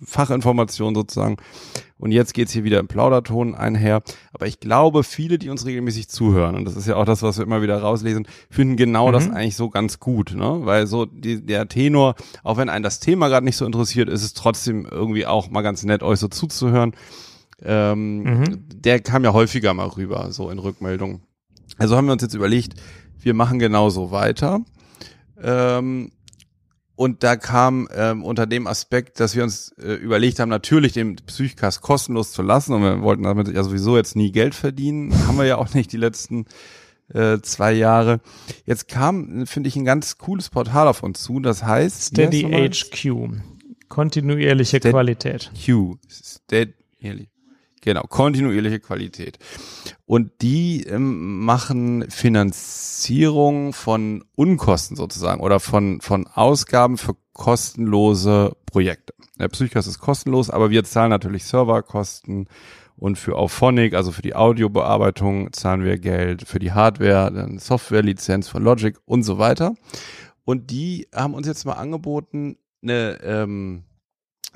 S1: Fachinformationen sozusagen. Und jetzt geht's hier wieder im Plauderton einher. Aber ich glaube, viele, die uns regelmäßig zuhören, und das ist ja auch das, was wir immer wieder rauslesen, finden genau mhm. das eigentlich so ganz gut. Ne? Weil so die, der Tenor, auch wenn einen das Thema gerade nicht so interessiert, ist es trotzdem irgendwie auch mal ganz nett, euch so zuzuhören ähm, mhm. der kam ja häufiger mal rüber, so in Rückmeldungen. Also haben wir uns jetzt überlegt, wir machen genauso weiter. Ähm, und da kam ähm, unter dem Aspekt, dass wir uns äh, überlegt haben, natürlich den Psychcast kostenlos zu lassen und wir wollten damit ja sowieso jetzt nie Geld verdienen, haben wir ja auch nicht die letzten äh, zwei Jahre. Jetzt kam, finde ich, ein ganz cooles Portal auf uns zu, das heißt
S2: Steady HQ, kontinuierliche Steady Qualität.
S1: Q, Steady, genau, kontinuierliche Qualität. Und die ähm, machen Finanzierung von Unkosten sozusagen oder von, von Ausgaben für kostenlose Projekte. Der Psychos ist kostenlos, aber wir zahlen natürlich Serverkosten und für Auphonic, also für die Audiobearbeitung, zahlen wir Geld, für die Hardware, dann Softwarelizenz von Logic und so weiter. Und die haben uns jetzt mal angeboten, eine ähm,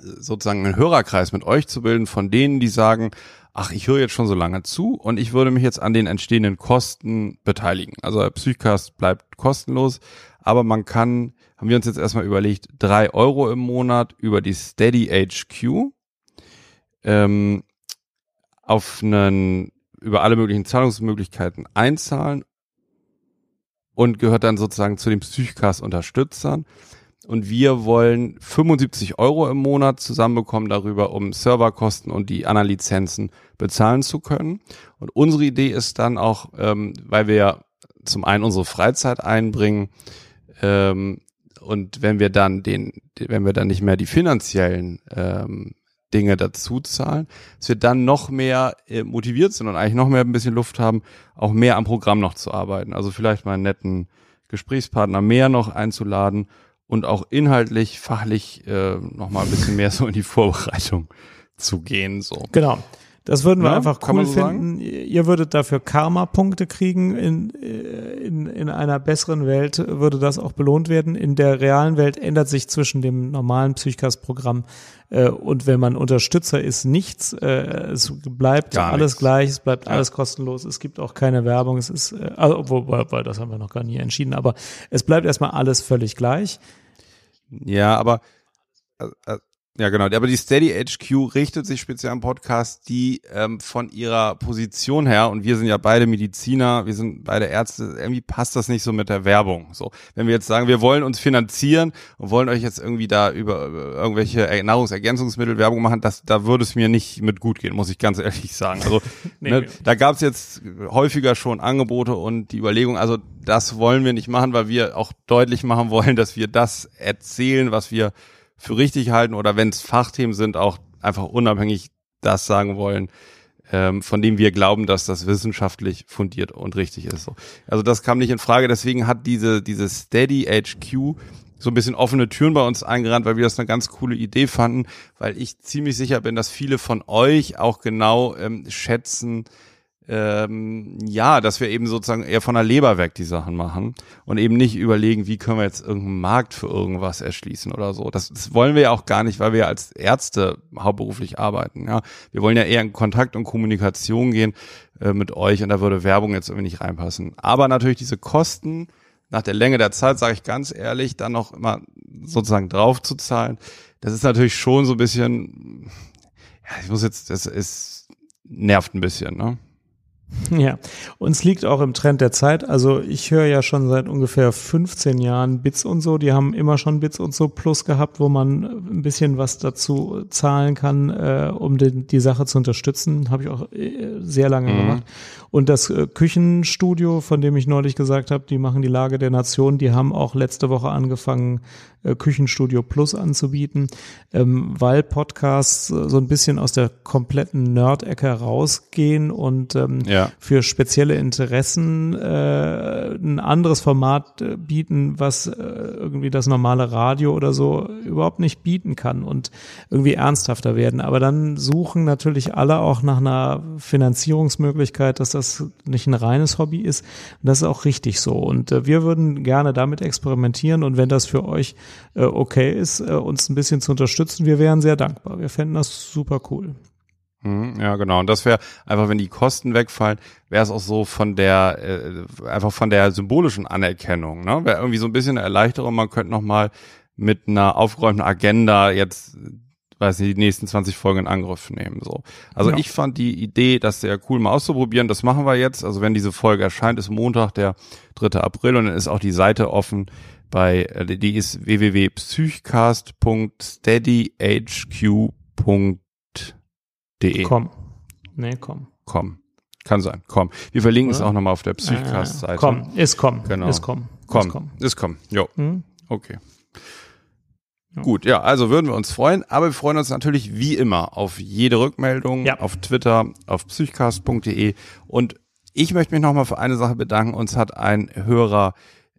S1: sozusagen einen Hörerkreis mit euch zu bilden, von denen, die sagen, ach, ich höre jetzt schon so lange zu und ich würde mich jetzt an den entstehenden Kosten beteiligen. Also Psychcast bleibt kostenlos, aber man kann, haben wir uns jetzt erstmal überlegt, drei Euro im Monat über die Steady HQ ähm, auf einen, über alle möglichen Zahlungsmöglichkeiten einzahlen und gehört dann sozusagen zu den Psychcast-Unterstützern. Und wir wollen 75 Euro im Monat zusammenbekommen darüber, um Serverkosten und die anderen Lizenzen bezahlen zu können. Und unsere Idee ist dann auch, ähm, weil wir zum einen unsere Freizeit einbringen, ähm, und wenn wir dann den, wenn wir dann nicht mehr die finanziellen ähm, Dinge dazu zahlen, dass wir dann noch mehr äh, motiviert sind und eigentlich noch mehr ein bisschen Luft haben, auch mehr am Programm noch zu arbeiten. Also vielleicht mal einen netten Gesprächspartner mehr noch einzuladen und auch inhaltlich, fachlich äh, noch mal ein bisschen mehr so in die Vorbereitung zu gehen. So.
S2: Genau. Das würden wir ja, einfach cool so finden. Sagen? Ihr würdet dafür Karma-Punkte kriegen. In, äh, in, in einer besseren Welt würde das auch belohnt werden. In der realen Welt ändert sich zwischen dem normalen Psychcast-Programm äh, und wenn man Unterstützer ist, nichts. Äh, es bleibt gar alles nichts. gleich, es bleibt ja. alles kostenlos. Es gibt auch keine Werbung. Es ist, äh, also, wobei, das haben wir noch gar nie entschieden, aber es bleibt erstmal alles völlig gleich.
S1: Ja, aber äh, äh ja, genau. Aber die Steady HQ richtet sich speziell am Podcast, die ähm, von ihrer Position her, und wir sind ja beide Mediziner, wir sind beide Ärzte, irgendwie passt das nicht so mit der Werbung. So, wenn wir jetzt sagen, wir wollen uns finanzieren und wollen euch jetzt irgendwie da über, über irgendwelche Nahrungsergänzungsmittel Werbung machen, das, da würde es mir nicht mit gut gehen, muss ich ganz ehrlich sagen. Also nee, ne, da gab es jetzt häufiger schon Angebote und die Überlegung, also das wollen wir nicht machen, weil wir auch deutlich machen wollen, dass wir das erzählen, was wir für richtig halten oder wenn es Fachthemen sind, auch einfach unabhängig das sagen wollen, ähm, von dem wir glauben, dass das wissenschaftlich fundiert und richtig ist. So. Also das kam nicht in Frage. Deswegen hat diese, diese Steady HQ so ein bisschen offene Türen bei uns eingerannt, weil wir das eine ganz coole Idee fanden, weil ich ziemlich sicher bin, dass viele von euch auch genau ähm, schätzen, ähm, ja, dass wir eben sozusagen eher von der Leber weg die Sachen machen und eben nicht überlegen, wie können wir jetzt irgendeinen Markt für irgendwas erschließen oder so. Das, das wollen wir ja auch gar nicht, weil wir als Ärzte hauptberuflich arbeiten. Ja, wir wollen ja eher in Kontakt und Kommunikation gehen äh, mit euch und da würde Werbung jetzt irgendwie nicht reinpassen. Aber natürlich diese Kosten nach der Länge der Zeit, sage ich ganz ehrlich, dann noch immer sozusagen drauf zu zahlen, das ist natürlich schon so ein bisschen, ja, ich muss jetzt, das ist nervt ein bisschen, ne?
S2: Ja, uns liegt auch im Trend der Zeit. Also ich höre ja schon seit ungefähr 15 Jahren Bits und so. Die haben immer schon Bits und so Plus gehabt, wo man ein bisschen was dazu zahlen kann, äh, um den, die Sache zu unterstützen. Habe ich auch äh, sehr lange mhm. gemacht. Und das äh, Küchenstudio, von dem ich neulich gesagt habe, die machen die Lage der Nation, die haben auch letzte Woche angefangen, äh, Küchenstudio Plus anzubieten, ähm, weil Podcasts äh, so ein bisschen aus der kompletten Nerd-Ecke rausgehen und ähm, ja. für spezielle Interessen äh, ein anderes Format äh, bieten, was äh, irgendwie das normale Radio oder so überhaupt nicht bieten kann und irgendwie ernsthafter werden. Aber dann suchen natürlich alle auch nach einer Finanzierungsmöglichkeit, dass das nicht ein reines Hobby ist. Und das ist auch richtig so. Und wir würden gerne damit experimentieren und wenn das für euch äh, okay ist, äh, uns ein bisschen zu unterstützen, wir wären sehr dankbar. Wir fänden das super cool.
S1: Mhm, ja, genau. Und das wäre einfach, wenn die Kosten wegfallen, wäre es auch so von der, äh, einfach von der symbolischen Anerkennung, ne? Wäre irgendwie so ein bisschen eine Erleichterung. Man könnte noch mal mit einer aufgeräumten Agenda jetzt weiß nicht, die nächsten 20 Folgen in Angriff nehmen. So. Also ja. ich fand die Idee, das sehr cool mal auszuprobieren. Das machen wir jetzt. Also wenn diese Folge erscheint, ist Montag, der 3. April und dann ist auch die Seite offen bei, äh, die ist www.psychcast.steadyhq.de.
S2: Komm. Nee, komm.
S1: Komm. Kann sein. Komm. Wir verlinken Oder? es auch nochmal auf der Psychcast-Seite.
S2: Komm, ist komm.
S1: Genau.
S2: Ist komm.
S1: Komm. Ist komm. Jo. Hm? Okay. Ja. Gut, ja, also würden wir uns freuen, aber wir freuen uns natürlich wie immer auf jede Rückmeldung, ja. auf Twitter, auf psychcast.de und ich möchte mich nochmal für eine Sache bedanken. Uns hat ein Hörer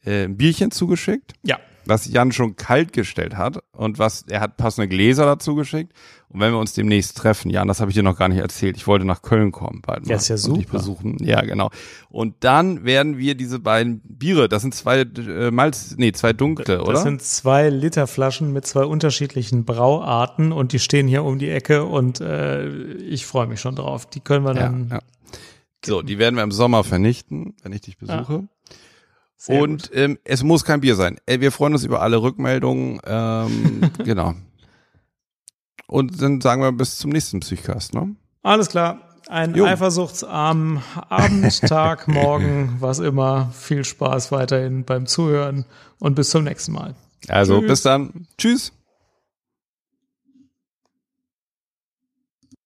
S1: äh, ein Bierchen zugeschickt.
S2: Ja.
S1: Was Jan schon kalt gestellt hat und was er hat passende Gläser dazu geschickt. Und wenn wir uns demnächst treffen, Jan, das habe ich dir noch gar nicht erzählt. Ich wollte nach Köln kommen bald mal.
S2: Ja, ist ja super. Und
S1: dich besuchen. Ja, genau. Und dann werden wir diese beiden Biere, das sind zwei äh, Malz, nee, zwei dunkle,
S2: das
S1: oder?
S2: Das sind zwei Liter Flaschen mit zwei unterschiedlichen Brauarten und die stehen hier um die Ecke und äh, ich freue mich schon drauf. Die können wir dann. Ja, ja.
S1: So, die werden wir im Sommer vernichten, wenn ich dich besuche. Ja. Sehr und ähm, es muss kein Bier sein. Äh, wir freuen uns über alle Rückmeldungen. Ähm, genau. Und dann sagen wir bis zum nächsten Psychcast, ne?
S2: Alles klar. Ein jo. eifersuchtsarmen Abend, Tag, Morgen, was immer. Viel Spaß weiterhin beim Zuhören und bis zum nächsten Mal.
S1: Also Tschüss. bis dann. Tschüss.